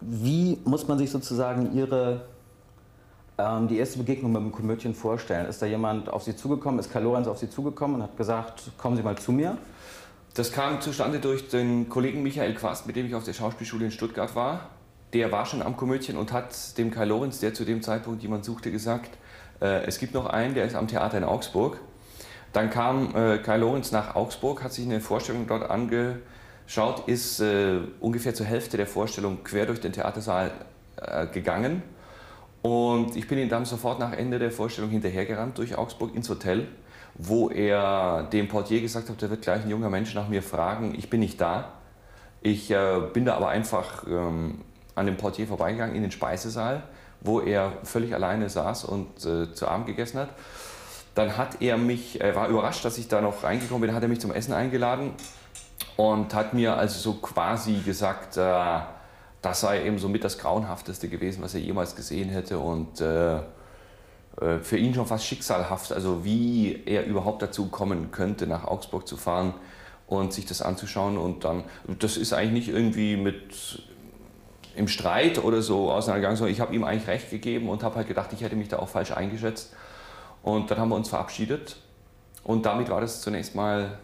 Wie muss man sich sozusagen Ihre, ähm, die erste Begegnung mit dem Komödien vorstellen? Ist da jemand auf Sie zugekommen, ist Karl Lorenz auf Sie zugekommen und hat gesagt, kommen Sie mal zu mir? Das kam zustande durch den Kollegen Michael Quast, mit dem ich auf der Schauspielschule in Stuttgart war. Der war schon am Komödien und hat dem Kai Lorenz, der zu dem Zeitpunkt jemand suchte, gesagt, äh, es gibt noch einen, der ist am Theater in Augsburg. Dann kam äh, Kai Lorenz nach Augsburg, hat sich eine Vorstellung dort angeschaut, ist äh, ungefähr zur Hälfte der Vorstellung quer durch den Theatersaal äh, gegangen. Und ich bin ihm dann sofort nach Ende der Vorstellung hinterhergerannt durch Augsburg ins Hotel wo er dem Portier gesagt hat, da wird gleich ein junger Mensch nach mir fragen, ich bin nicht da. Ich äh, bin da aber einfach ähm, an dem Portier vorbeigegangen in den Speisesaal, wo er völlig alleine saß und äh, zu Abend gegessen hat. Dann hat er mich, er war überrascht, dass ich da noch reingekommen bin, hat er mich zum Essen eingeladen und hat mir also so quasi gesagt, äh, das sei eben so mit das Grauenhafteste gewesen, was er jemals gesehen hätte und äh, äh, für ihn schon fast schicksalhaft, also wie er überhaupt dazu kommen könnte, nach Augsburg zu fahren und sich das anzuschauen. Und dann, das ist eigentlich nicht irgendwie mit im Streit oder so auseinandergegangen, sondern ich habe ihm eigentlich recht gegeben und habe halt gedacht, ich hätte mich da auch falsch eingeschätzt. Und dann haben wir uns verabschiedet und damit war das zunächst mal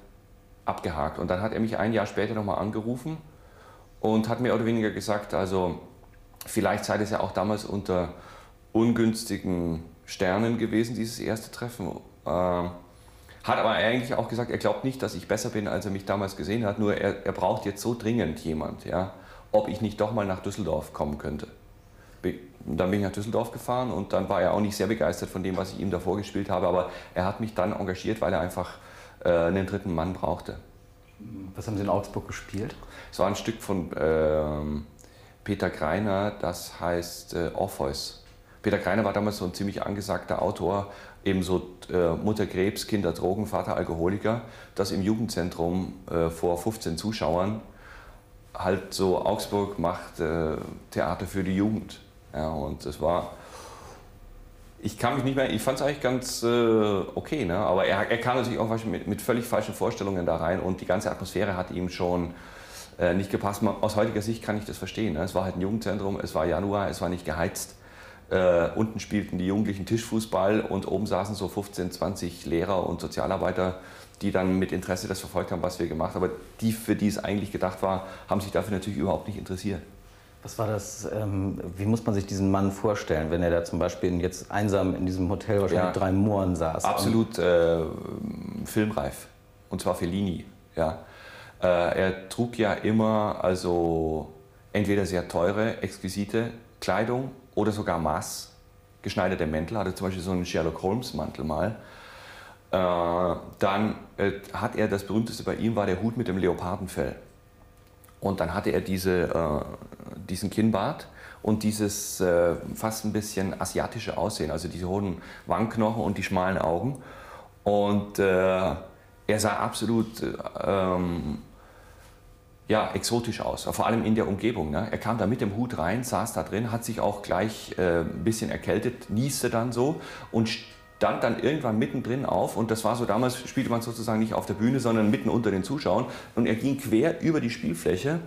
abgehakt. Und dann hat er mich ein Jahr später nochmal angerufen und hat mehr oder weniger gesagt, also vielleicht sei das ja auch damals unter ungünstigen Sternen gewesen, dieses erste Treffen. Äh, hat aber eigentlich auch gesagt, er glaubt nicht, dass ich besser bin, als er mich damals gesehen hat, nur er, er braucht jetzt so dringend jemand, ja, ob ich nicht doch mal nach Düsseldorf kommen könnte. Dann bin ich nach Düsseldorf gefahren und dann war er auch nicht sehr begeistert von dem, was ich ihm da vorgespielt habe, aber er hat mich dann engagiert, weil er einfach äh, einen dritten Mann brauchte. Was haben Sie in Augsburg gespielt? Es war ein Stück von äh, Peter Greiner, das heißt äh, Orpheus. Peter Greiner war damals so ein ziemlich angesagter Autor, ebenso äh, Mutter Krebs, Kinder Drogen, Vater Alkoholiker, das im Jugendzentrum äh, vor 15 Zuschauern halt so Augsburg macht äh, Theater für die Jugend. Ja, und das war, ich kann mich nicht mehr, ich fand es eigentlich ganz äh, okay, ne? aber er, er kam natürlich auch mit, mit, völlig falschen Vorstellungen da rein und die ganze Atmosphäre hat ihm schon äh, nicht gepasst. Aus heutiger Sicht kann ich das verstehen. Ne? Es war halt ein Jugendzentrum, es war Januar, es war nicht geheizt. Äh, unten spielten die Jugendlichen Tischfußball und oben saßen so 15, 20 Lehrer und Sozialarbeiter, die dann mit Interesse das verfolgt haben, was wir gemacht haben. Aber die, für die es eigentlich gedacht war, haben sich dafür natürlich überhaupt nicht interessiert. Was war das, ähm, wie muss man sich diesen Mann vorstellen, wenn er da zum Beispiel jetzt einsam in diesem Hotel wahrscheinlich ja, drei Mohren saß? Absolut äh, filmreif. Und zwar Fellini. Ja. Äh, er trug ja immer also entweder sehr teure, exquisite Kleidung oder sogar maßgeschneiderte Mäntel, hatte zum Beispiel so einen Sherlock Holmes Mantel mal. Äh, dann äh, hat er, das berühmteste bei ihm war der Hut mit dem Leopardenfell. Und dann hatte er diese, äh, diesen Kinnbart und dieses äh, fast ein bisschen asiatische Aussehen, also diese hohen Wangenknochen und die schmalen Augen. Und äh, er sah absolut ähm, ja, exotisch aus, vor allem in der Umgebung. Ne? Er kam da mit dem Hut rein, saß da drin, hat sich auch gleich äh, ein bisschen erkältet, nieste dann so und stand dann irgendwann mittendrin auf und das war so, damals spielte man sozusagen nicht auf der Bühne, sondern mitten unter den Zuschauern und er ging quer über die Spielfläche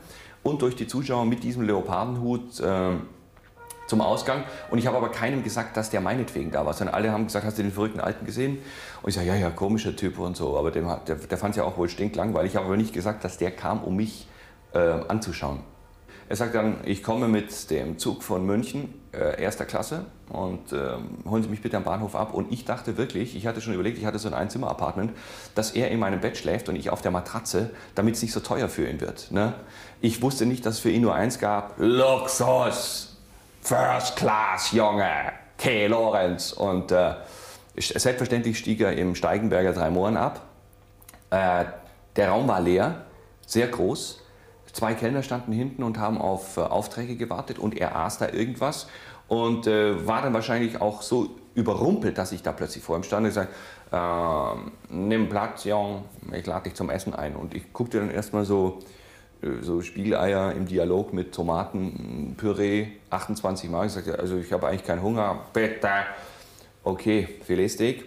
und durch die Zuschauer mit diesem Leopardenhut äh, zum Ausgang und ich habe aber keinem gesagt, dass der meinetwegen da war, sondern alle haben gesagt, hast du den verrückten Alten gesehen? Und ich sage, ja, ja, komischer Typ und so, aber dem, der, der fand es ja auch wohl stinklangweilig, ich habe aber nicht gesagt, dass der kam, um mich äh, anzuschauen. Er sagt dann, ich komme mit dem Zug von München, äh, erster Klasse, und äh, holen Sie mich bitte am Bahnhof ab. Und ich dachte wirklich, ich hatte schon überlegt, ich hatte so ein Einzimmer-Apartment, dass er in meinem Bett schläft und ich auf der Matratze, damit es nicht so teuer für ihn wird. Ne? Ich wusste nicht, dass es für ihn nur eins gab, Luxus. First Class, Junge, K. Lorenz. Und äh, selbstverständlich stieg er im Steigenberger drei Mohren ab. Äh, der Raum war leer, sehr groß. Zwei Kellner standen hinten und haben auf äh, Aufträge gewartet und er aß da irgendwas und äh, war dann wahrscheinlich auch so überrumpelt, dass ich da plötzlich vor ihm stand und gesagt, äh, nimm Platz, Jung, ich lade dich zum Essen ein. Und ich guckte dann erstmal so äh, so Spiegeleier im Dialog mit Tomatenpüree 28 Mal. Ich sagte, also ich habe eigentlich keinen Hunger, bitte. Okay, Filetsteak.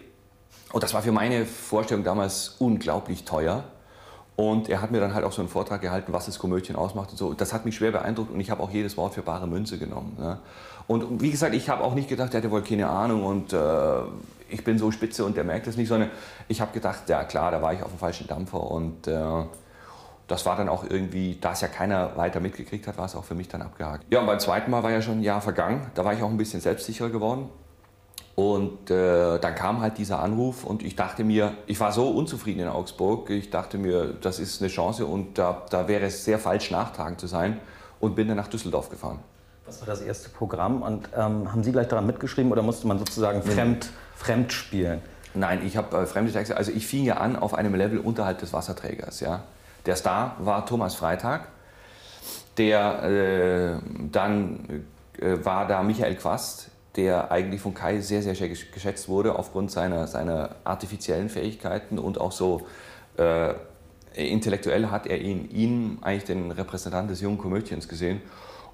Und das war für meine Vorstellung damals unglaublich teuer. Und er hat mir dann halt auch so einen Vortrag gehalten, was das Komödien ausmacht und so. Das hat mich schwer beeindruckt und ich habe auch jedes Wort für bare Münze genommen. Ne? Und wie gesagt, ich habe auch nicht gedacht, er hätte wohl keine Ahnung und äh, ich bin so spitze und der merkt es nicht, sondern ich habe gedacht, ja klar, da war ich auf dem falschen Dampfer und äh, das war dann auch irgendwie, da es ja keiner weiter mitgekriegt hat, war es auch für mich dann abgehakt. Ja, und beim zweiten Mal war ja schon ein Jahr vergangen, da war ich auch ein bisschen selbstsicherer geworden. Und äh, dann kam halt dieser Anruf und ich dachte mir, ich war so unzufrieden in Augsburg, ich dachte mir, das ist eine Chance und da, da wäre es sehr falsch, nachtragend zu sein und bin dann nach Düsseldorf gefahren. Was war das erste Programm und ähm, haben Sie gleich daran mitgeschrieben oder musste man sozusagen fremd, fremd spielen? Nein, ich habe äh, fremde Texte, also ich fing ja an auf einem Level unterhalb des Wasserträgers. Ja. Der Star war Thomas Freitag, der äh, dann äh, war da Michael Quast, der eigentlich von Kai sehr, sehr geschätzt wurde aufgrund seiner, seiner artifiziellen Fähigkeiten und auch so äh, intellektuell hat er in ihm eigentlich den Repräsentant des jungen Komödiens gesehen.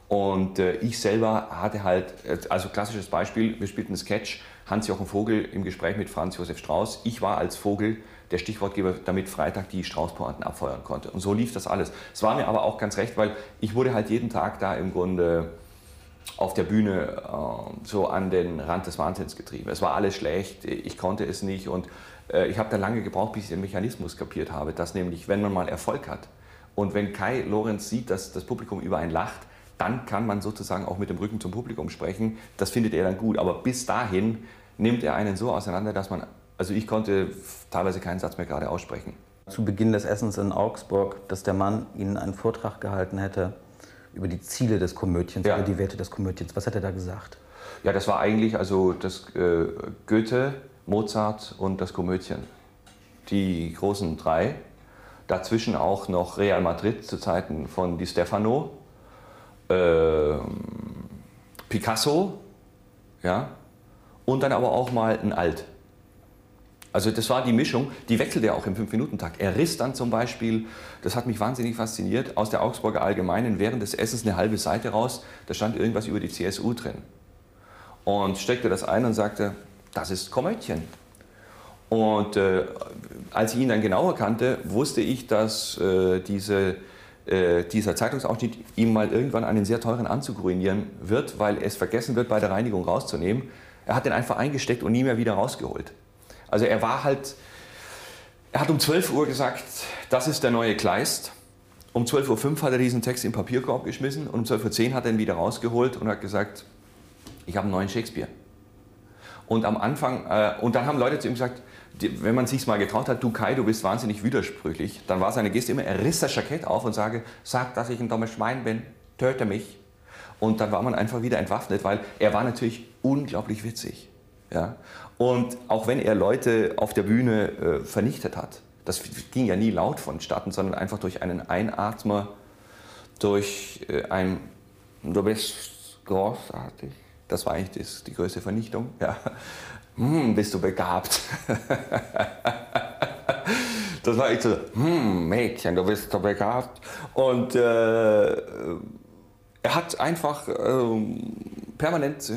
Und äh, ich selber hatte halt, also klassisches Beispiel, wir spielten einen Sketch, Hans-Jochen Vogel im Gespräch mit Franz Josef Strauß. Ich war als Vogel der Stichwortgeber, damit Freitag die Straußpointen abfeuern konnte. Und so lief das alles. Es war mir aber auch ganz recht, weil ich wurde halt jeden Tag da im Grunde auf der Bühne äh, so an den Rand des Wahnsinns getrieben. Es war alles schlecht, ich konnte es nicht und äh, ich habe da lange gebraucht, bis ich den Mechanismus kapiert habe, dass nämlich, wenn man mal Erfolg hat und wenn Kai Lorenz sieht, dass das Publikum über einen lacht, dann kann man sozusagen auch mit dem Rücken zum Publikum sprechen. Das findet er dann gut. Aber bis dahin nimmt er einen so auseinander, dass man, also ich konnte teilweise keinen Satz mehr gerade aussprechen. Zu Beginn des Essens in Augsburg, dass der Mann Ihnen einen Vortrag gehalten hätte über die Ziele des Komödiens, ja. über die Werte des Komödiens. Was hat er da gesagt? Ja, das war eigentlich also das äh, Goethe, Mozart und das Komödien. Die großen drei. Dazwischen auch noch Real Madrid zu Zeiten von Di Stefano, äh, Picasso, ja, und dann aber auch mal ein Alt. Also das war die Mischung, die wechselte ja auch im Fünf-Minuten-Takt. Er riss dann zum Beispiel, das hat mich wahnsinnig fasziniert, aus der Augsburger Allgemeinen während des Essens eine halbe Seite raus, da stand irgendwas über die CSU drin. Und steckte das ein und sagte, das ist Komödien. Und äh, als ich ihn dann genauer kannte, wusste ich, dass äh, diese, äh, dieser Zeitungsausschnitt ihm mal irgendwann einen sehr teuren Anzug ruinieren wird, weil es vergessen wird, bei der Reinigung rauszunehmen. Er hat den einfach eingesteckt und nie mehr wieder rausgeholt. Also er war halt, er hat um 12 Uhr gesagt, das ist der neue Kleist. Um 12.05 Uhr hat er diesen Text im Papierkorb geschmissen und um 12.10 Uhr hat er ihn wieder rausgeholt und hat gesagt, ich habe einen neuen Shakespeare. Und am Anfang, äh, und dann haben Leute zu ihm gesagt, die, wenn man sich mal getraut hat, du Kai, du bist wahnsinnig widersprüchlich, dann war seine Geste immer, er riss das Jackett auf und sage, sag, dass ich ein dummes Schwein bin, töte mich. Und dann war man einfach wieder entwaffnet, weil er war natürlich unglaublich witzig. Ja? Und auch wenn er Leute auf der Bühne äh, vernichtet hat, das ging ja nie laut vonstatten, sondern einfach durch einen Einatmer, durch äh, ein Du bist großartig. Das war eigentlich das, die größte Vernichtung. Ja. Hm, bist du begabt. das war echt so, hm, Mädchen, du bist so begabt. Und äh, er hat einfach äh, permanent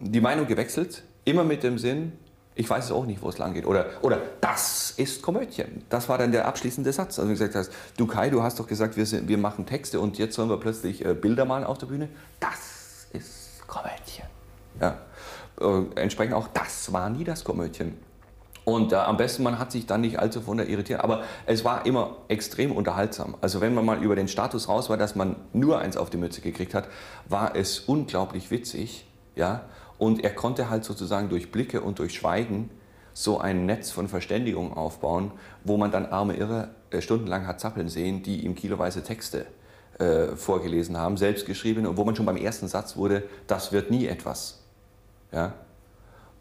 die Meinung gewechselt Immer mit dem Sinn, ich weiß es auch nicht, wo es lang geht. Oder, oder das ist Komödien. Das war dann der abschließende Satz. Also du gesagt hast, du Kai, du hast doch gesagt, wir, sind, wir machen Texte und jetzt sollen wir plötzlich äh, Bilder malen auf der Bühne. Das ist Komödien. Ja. Äh, entsprechend auch, das war nie das Komödien. Und äh, am besten, man hat sich dann nicht allzu von der irritiert. Aber es war immer extrem unterhaltsam. Also wenn man mal über den Status raus war, dass man nur eins auf die Mütze gekriegt hat, war es unglaublich witzig. Ja? Und er konnte halt sozusagen durch Blicke und durch Schweigen so ein Netz von Verständigung aufbauen, wo man dann arme Irre äh, stundenlang hat zappeln sehen, die ihm kiloweise Texte äh, vorgelesen haben, selbst geschrieben, und wo man schon beim ersten Satz wurde, das wird nie etwas. Ja?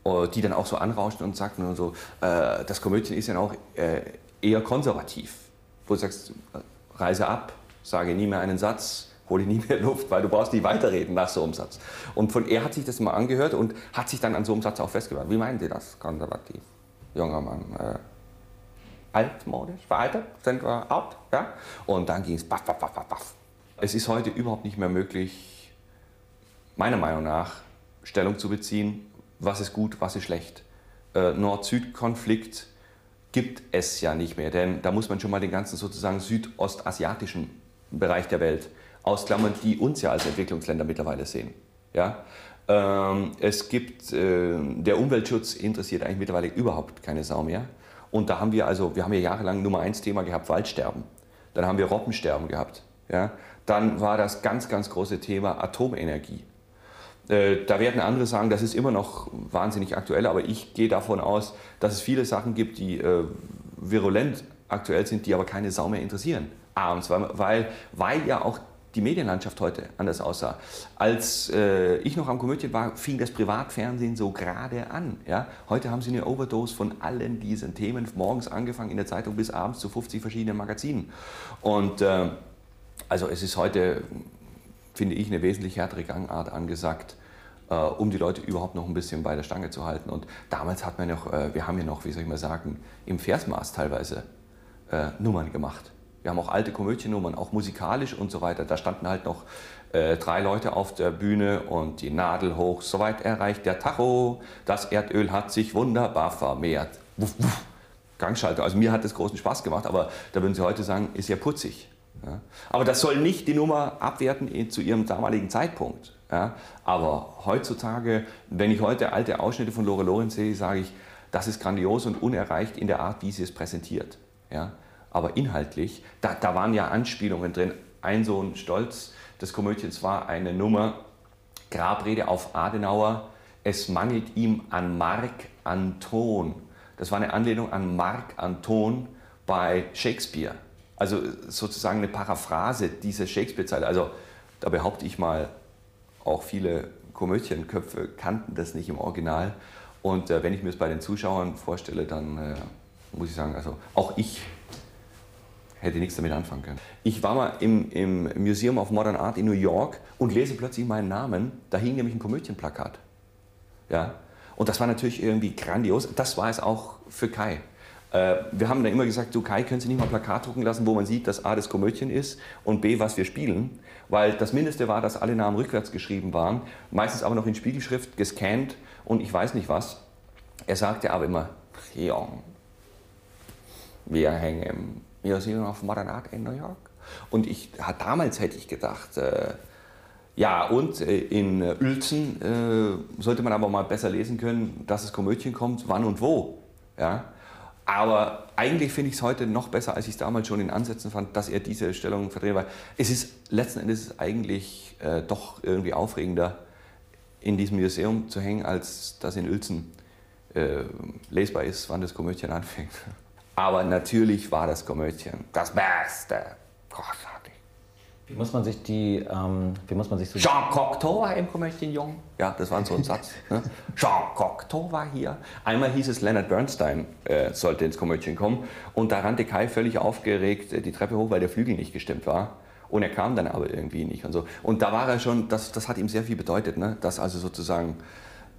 Äh, die dann auch so anrauschten und sagten und so, äh, das Komödien ist ja auch äh, eher konservativ. Wo du sagst, äh, reise ab, sage nie mehr einen Satz, hole nie mehr Luft, weil du brauchst nicht weiterreden nach so einem Satz. Und von er hat sich das mal angehört und hat sich dann an so einem Satz auch festgemacht. Wie meinen Sie das, konservativ, junger Mann? Äh, altmodisch, veraltet, sind wir out, ja? Und dann ging es baff, baff, baff, baff. Es ist heute überhaupt nicht mehr möglich, meiner Meinung nach, Stellung zu beziehen, was ist gut, was ist schlecht. Äh, Nord-Süd-Konflikt gibt es ja nicht mehr, denn da muss man schon mal den ganzen sozusagen südostasiatischen Bereich der Welt ausklammern, die uns ja als Entwicklungsländer mittlerweile sehen. Ja? Ähm, es gibt, äh, der Umweltschutz interessiert eigentlich mittlerweile überhaupt keine Sau mehr. Und da haben wir also, wir haben ja jahrelang Nummer eins Thema gehabt, Waldsterben. Dann haben wir Robbensterben gehabt. Ja? Dann war das ganz, ganz große Thema Atomenergie. Äh, da werden andere sagen, das ist immer noch wahnsinnig aktuell, aber ich gehe davon aus, dass es viele Sachen gibt, die äh, virulent aktuell sind, die aber keine Sau mehr interessieren. Abends, weil, weil, weil ja auch die Medienlandschaft heute anders aussah. Als äh, ich noch am Komödien war, fing das Privatfernsehen so gerade an. Ja? Heute haben sie eine Overdose von allen diesen Themen, morgens angefangen in der Zeitung bis abends zu 50 verschiedenen Magazinen. Und äh, also es ist heute, finde ich, eine wesentlich härtere Gangart angesagt, äh, um die Leute überhaupt noch ein bisschen bei der Stange zu halten. Und damals hat man noch, äh, wir haben ja noch, wie soll ich mal sagen, im Versmaß teilweise äh, Nummern gemacht. Wir haben auch alte Komödiennummern, auch musikalisch und so weiter. Da standen halt noch äh, drei Leute auf der Bühne und die Nadel hoch. Soweit erreicht der Tacho. Das Erdöl hat sich wunderbar vermehrt. Wuff, wuff. Gangschalter. Also mir hat das großen Spaß gemacht, aber da würden Sie heute sagen, ist ja putzig. Ja. Aber das soll nicht die Nummer abwerten zu ihrem damaligen Zeitpunkt. Ja. Aber heutzutage, wenn ich heute alte Ausschnitte von Lore Lorenz sehe, sage ich, das ist grandios und unerreicht in der Art, wie sie es präsentiert. Ja aber inhaltlich, da, da waren ja Anspielungen drin. Ein so ein Stolz des Komödiens war eine Nummer, Grabrede auf Adenauer, es mangelt ihm an Mark Anton. Das war eine Anlehnung an Mark Anton bei Shakespeare. Also sozusagen eine Paraphrase dieser Shakespeare-Zeile. Also da behaupte ich mal, auch viele Komödienköpfe kannten das nicht im Original. Und äh, wenn ich mir es bei den Zuschauern vorstelle, dann äh, muss ich sagen, also auch ich hätte nichts damit anfangen können. Ich war mal im, im Museum of Modern Art in New York und lese plötzlich meinen Namen. Da hing nämlich ein Komödienplakat. Ja? Und das war natürlich irgendwie grandios. Das war es auch für Kai. Äh, wir haben dann immer gesagt, du Kai, können Sie nicht mal ein Plakat drucken lassen, wo man sieht, dass A das Komödien ist und B, was wir spielen. Weil das Mindeste war, dass alle Namen rückwärts geschrieben waren, meistens aber noch in Spiegelschrift gescannt und ich weiß nicht was. Er sagte aber immer, ja, wir hängen Museum of Modern Art in New York. Und ich, damals hätte ich gedacht, äh, ja, und äh, in Uelzen äh, sollte man aber mal besser lesen können, dass es Komödien kommt, wann und wo. Ja? Aber eigentlich finde ich es heute noch besser, als ich es damals schon in Ansätzen fand, dass er diese Stellung verdreht. Weil es ist letzten Endes eigentlich äh, doch irgendwie aufregender, in diesem Museum zu hängen, als dass in Uelzen äh, lesbar ist, wann das Komödien anfängt. Aber natürlich war das Komödien das Beste. Großartig. Wie muss man sich die, ähm, wie muss man sich so... Jean Cocteau war im Komödien jung. Ja, das war so ein Satz. Ne? Jean Cocteau war hier. Einmal hieß es, Leonard Bernstein äh, sollte ins Komödien kommen. Und da rannte Kai völlig aufgeregt äh, die Treppe hoch, weil der Flügel nicht gestimmt war. Und er kam dann aber irgendwie nicht und so. Und da war er schon, das, das hat ihm sehr viel bedeutet, ne? dass also sozusagen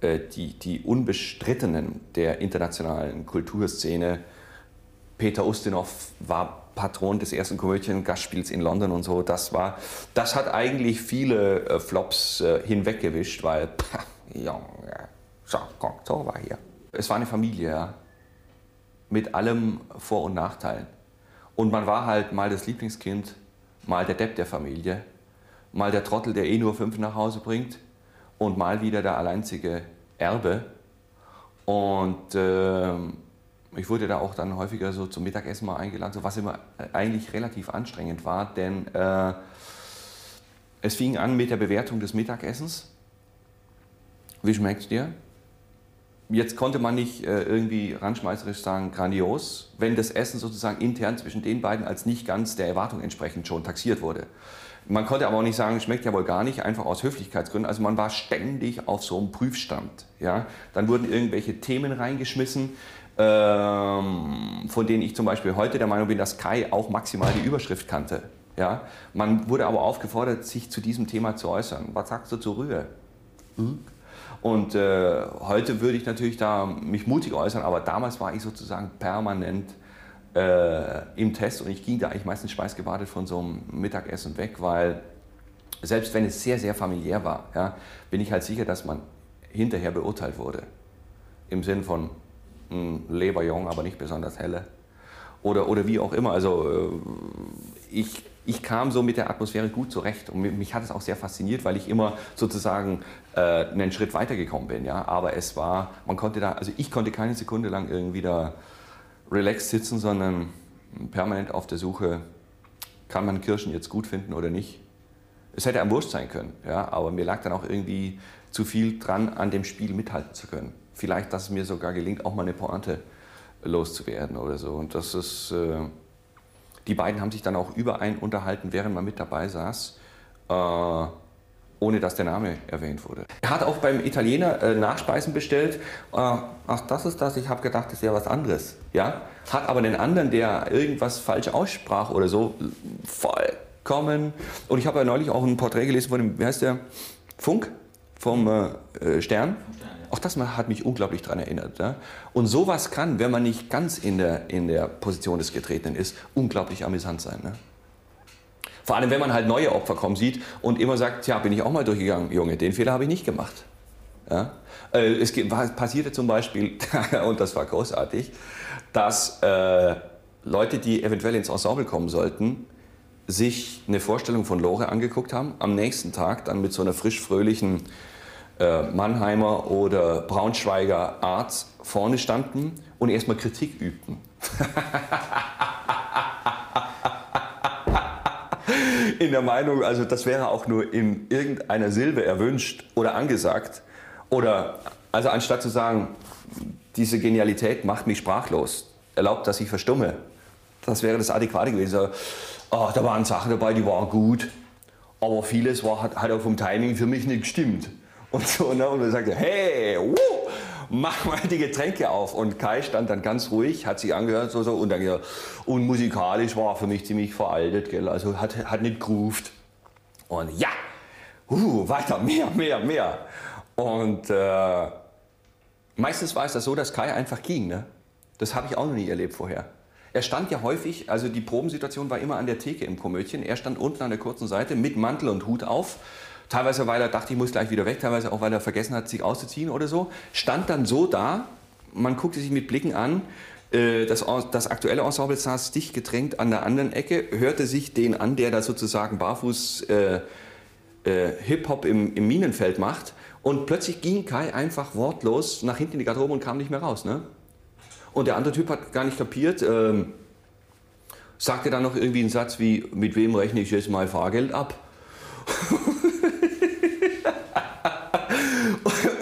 äh, die, die Unbestrittenen der internationalen Kulturszene Peter Ustinov war Patron des ersten Komödien-Gastspiels in London und so. Das, war, das hat eigentlich viele äh, Flops äh, hinweggewischt, weil, pah, Junge, Jean war hier. Es war eine Familie, ja, mit allem Vor- und Nachteilen. Und man war halt mal das Lieblingskind, mal der Depp der Familie, mal der Trottel, der eh nur fünf nach Hause bringt und mal wieder der alleinzige Erbe. Und äh, ich wurde da auch dann häufiger so zum Mittagessen mal eingeladen, so was immer eigentlich relativ anstrengend war, denn äh, es fing an mit der Bewertung des Mittagessens. Wie schmeckt dir? Jetzt konnte man nicht äh, irgendwie randschmeißerisch sagen, grandios, wenn das Essen sozusagen intern zwischen den beiden als nicht ganz der Erwartung entsprechend schon taxiert wurde. Man konnte aber auch nicht sagen, schmeckt ja wohl gar nicht, einfach aus Höflichkeitsgründen. Also man war ständig auf so einem Prüfstand. Ja? Dann wurden irgendwelche Themen reingeschmissen ähm, von denen ich zum Beispiel heute der Meinung bin, dass Kai auch maximal die Überschrift kannte. Ja? Man wurde aber aufgefordert, sich zu diesem Thema zu äußern. Was sagst du zur Rühe? Hm? Und äh, heute würde ich natürlich da mich mutig äußern, aber damals war ich sozusagen permanent äh, im Test und ich ging da eigentlich meistens schweißgebadet von so einem Mittagessen weg, weil selbst wenn es sehr, sehr familiär war, ja, bin ich halt sicher, dass man hinterher beurteilt wurde. Im Sinn von, Leberjong, aber nicht besonders helle. Oder, oder wie auch immer. Also äh, ich, ich kam so mit der Atmosphäre gut zurecht und mich hat es auch sehr fasziniert, weil ich immer sozusagen äh, einen Schritt weitergekommen bin. Ja? Aber es war, man konnte da, also ich konnte keine Sekunde lang irgendwie da relaxed sitzen, sondern permanent auf der Suche, kann man Kirschen jetzt gut finden oder nicht. Es hätte am Wurscht sein können, ja? aber mir lag dann auch irgendwie zu viel dran, an dem Spiel mithalten zu können. Vielleicht, dass es mir sogar gelingt, auch mal eine Pointe loszuwerden oder so. Und das ist, äh, die beiden haben sich dann auch überein unterhalten, während man mit dabei saß, äh, ohne dass der Name erwähnt wurde. Er hat auch beim Italiener äh, Nachspeisen bestellt. Äh, ach, das ist das, ich habe gedacht, das wäre was anderes. Ja? Hat aber den anderen, der irgendwas falsch aussprach oder so, vollkommen. Und ich habe ja neulich auch ein Porträt gelesen von dem, wie heißt der? Funk? vom äh, Stern. Auch das hat mich unglaublich daran erinnert. Ja? Und sowas kann, wenn man nicht ganz in der, in der Position des Getretenen ist, unglaublich amüsant sein. Ne? Vor allem, wenn man halt neue Opfer kommen sieht und immer sagt, ja, bin ich auch mal durchgegangen, Junge, den Fehler habe ich nicht gemacht. Ja? Äh, es passierte zum Beispiel, und das war großartig, dass äh, Leute, die eventuell ins Ensemble kommen sollten, sich eine Vorstellung von Lore angeguckt haben, am nächsten Tag dann mit so einer frisch-fröhlichen äh, Mannheimer oder Braunschweiger Arzt vorne standen und erstmal Kritik übten. in der Meinung, also das wäre auch nur in irgendeiner Silbe erwünscht oder angesagt. Oder also anstatt zu sagen, diese Genialität macht mich sprachlos, erlaubt, dass ich verstumme. Das wäre das Adäquate gewesen. Oh, da waren Sachen dabei, die waren gut, aber vieles war, hat, hat auch vom Timing für mich nicht gestimmt und so. Ne? Und dann sagte, hey, wuh, mach mal die Getränke auf. Und Kai stand dann ganz ruhig, hat sich angehört so, so und dann gesagt, und musikalisch war für mich ziemlich veraltet, gell? also hat, hat nicht grooved. Und ja, uh, weiter, mehr, mehr, mehr. Und äh, meistens war es das so, dass Kai einfach ging. Ne? Das habe ich auch noch nie erlebt vorher. Er stand ja häufig, also die Probensituation war immer an der Theke im Komödien. Er stand unten an der kurzen Seite mit Mantel und Hut auf Teilweise, weil er dachte, ich muss gleich wieder weg, teilweise auch, weil er vergessen hat, sich auszuziehen oder so. Stand dann so da, man guckte sich mit Blicken an, äh, das, das, aktuelle Ensemble saß dicht gedrängt an der anderen Ecke, hörte sich den an, der da sozusagen barfuß äh, äh, Hip-Hop im, im, Minenfeld macht. Und plötzlich ging Kai einfach wortlos nach hinten in die Garderobe und kam nicht mehr raus. Ne? Und der andere Typ hat gar nicht kapiert, ähm, sagte dann noch irgendwie einen Satz wie, mit wem rechne ich jetzt mal Fahrgeld ab?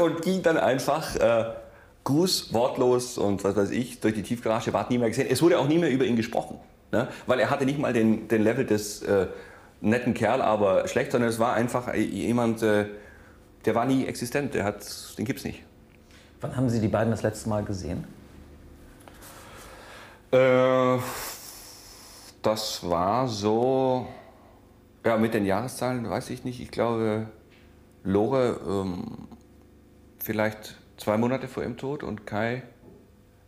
und ging dann einfach äh, Gruß, wortlos und was weiß ich, durch die Tiefgarage, war nie mehr gesehen. Es wurde auch nie mehr über ihn gesprochen, ne? weil er hatte nicht mal den, den Level des äh, netten Kerl, aber schlecht, sondern es war einfach jemand, äh, der war nie existent, der hat, den gibt's nicht. Wann haben Sie die beiden das letzte Mal gesehen? Äh, das war so, ja, mit den Jahreszahlen weiß ich nicht. Ich glaube, Lore ähm, vielleicht zwei Monate vor ihrem Tod und Kai,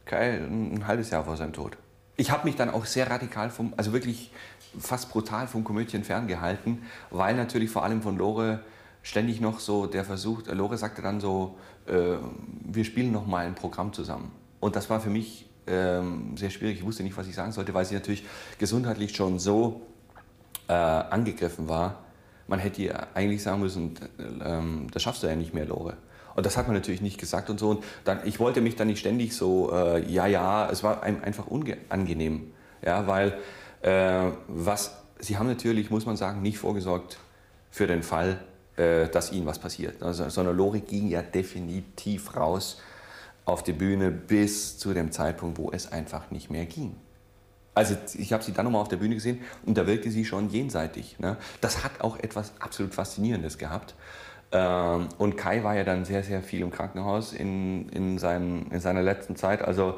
Kai ein halbes Jahr vor seinem Tod. Ich habe mich dann auch sehr radikal vom, also wirklich fast brutal vom Komödien ferngehalten, weil natürlich vor allem von Lore ständig noch so der Versuch, äh, Lore sagte dann so, äh, wir spielen noch mal ein Programm zusammen. Und das war für mich ähm, sehr schwierig. Ich wusste nicht, was ich sagen sollte, weil sie natürlich gesundheitlich schon so äh, angegriffen war. Man hätte ihr eigentlich sagen müssen, äh, das schaffst du ja nicht mehr, Lore. Und das hat man natürlich nicht gesagt und so. Und dann, ich wollte mich dann nicht ständig so, äh, ja, ja, es war einem einfach unangenehm. Ja, weil äh, was, sie haben natürlich, muss man sagen, nicht vorgesorgt für den Fall, äh, dass ihnen was passiert. Also, sondern Lori ging ja definitiv raus auf die Bühne bis zu dem Zeitpunkt, wo es einfach nicht mehr ging. Also ich habe sie dann nochmal auf der Bühne gesehen und da wirkte sie schon jenseitig. Ne? Das hat auch etwas absolut Faszinierendes gehabt. Ähm, und Kai war ja dann sehr, sehr viel im Krankenhaus in, in, seinen, in seiner letzten Zeit. Also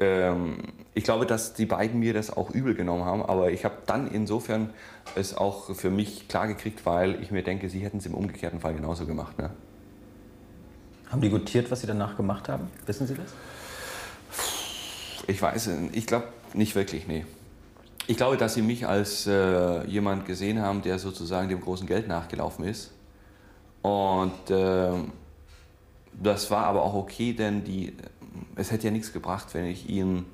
ähm, ich glaube, dass die beiden mir das auch übel genommen haben, aber ich habe dann insofern es auch für mich klar gekriegt, weil ich mir denke, sie hätten es im umgekehrten Fall genauso gemacht. Ne? Haben die gutiert, was sie danach gemacht haben? Wissen Sie das? Ich weiß, ich glaube nicht wirklich, nee. Ich glaube, dass sie mich als äh, jemand gesehen haben, der sozusagen dem großen Geld nachgelaufen ist und äh, das war aber auch okay, denn die es hätte ja nichts gebracht, wenn ich ihn.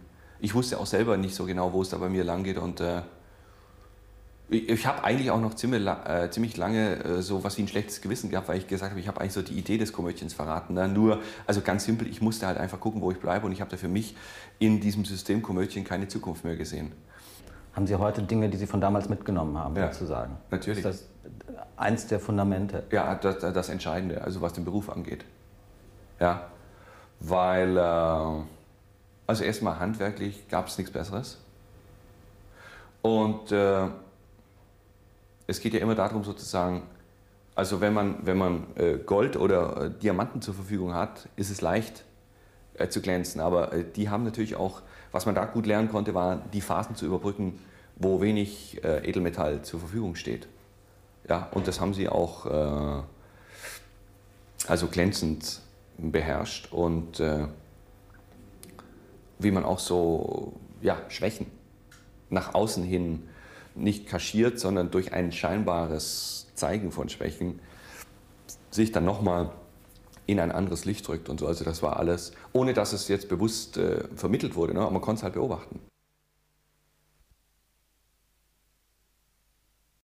Ich wusste auch selber nicht so genau, wo es da bei mir lang geht und äh, ich, habe eigentlich auch noch ziemlich, äh, ziemlich lange äh, so was wie ein schlechtes Gewissen gehabt, weil ich gesagt habe, ich habe eigentlich so die Idee des Komödiens verraten. Ne? Nur, also ganz simpel, ich musste halt einfach gucken, wo ich bleibe und ich habe da für mich in diesem System Komödien keine Zukunft mehr gesehen. Haben Sie heute Dinge, die Sie von damals mitgenommen haben, Ja, sozusagen? natürlich. Ist das eins der Fundamente? Ja, das, das Entscheidende, also was den Beruf angeht. Ja, weil, äh, also erstmal handwerklich gab es nichts Besseres. Und äh, es geht ja immer darum, sozusagen, also wenn man, wenn man äh, Gold oder äh, Diamanten zur Verfügung hat, ist es leicht äh, zu glänzen. Aber äh, die haben natürlich auch, was man da gut lernen konnte, war die Phasen zu überbrücken, wo wenig äh, Edelmetall zur Verfügung steht. Ja, und das haben sie auch äh, also glänzend beherrscht und äh, wie man auch so ja, Schwächen nach außen hin nicht kaschiert, sondern durch ein scheinbares Zeigen von Schwächen sich dann nochmal in ein anderes Licht drückt und so. Also das war alles, ohne dass es jetzt bewusst äh, vermittelt wurde, ne? aber man konnte es halt beobachten.